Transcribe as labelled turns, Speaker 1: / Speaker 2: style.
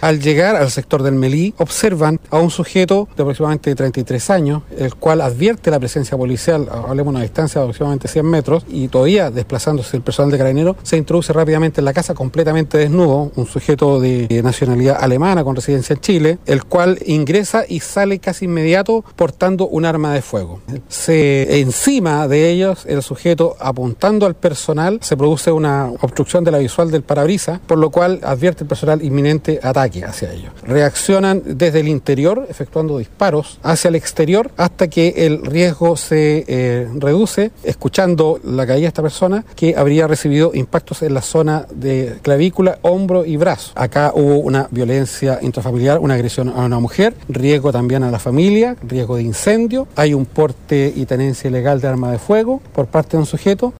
Speaker 1: Al llegar al sector del Melí, observan a un sujeto de aproximadamente 33 años, el cual advierte la presencia policial, hablemos de una distancia de aproximadamente 100 metros, y todavía desplazándose el personal de carabinero, se introduce rápidamente en la casa completamente desnudo, un sujeto de nacionalidad alemana con residencia en Chile, el cual ingresa y sale casi inmediato portando un arma de fuego. Se encima de ellos, el sujeto apuntando al personal, se produce una obstrucción de la visual del parabrisas, por lo cual advierte el personal inminente hacia ellos. Reaccionan desde el interior, efectuando disparos hacia el exterior hasta que el riesgo se eh, reduce, escuchando la caída de esta persona que habría recibido impactos en la zona de clavícula, hombro y brazo. Acá hubo una violencia intrafamiliar, una agresión a una mujer, riesgo también a la familia, riesgo de incendio, hay un porte y tenencia ilegal de arma de fuego por parte de un sujeto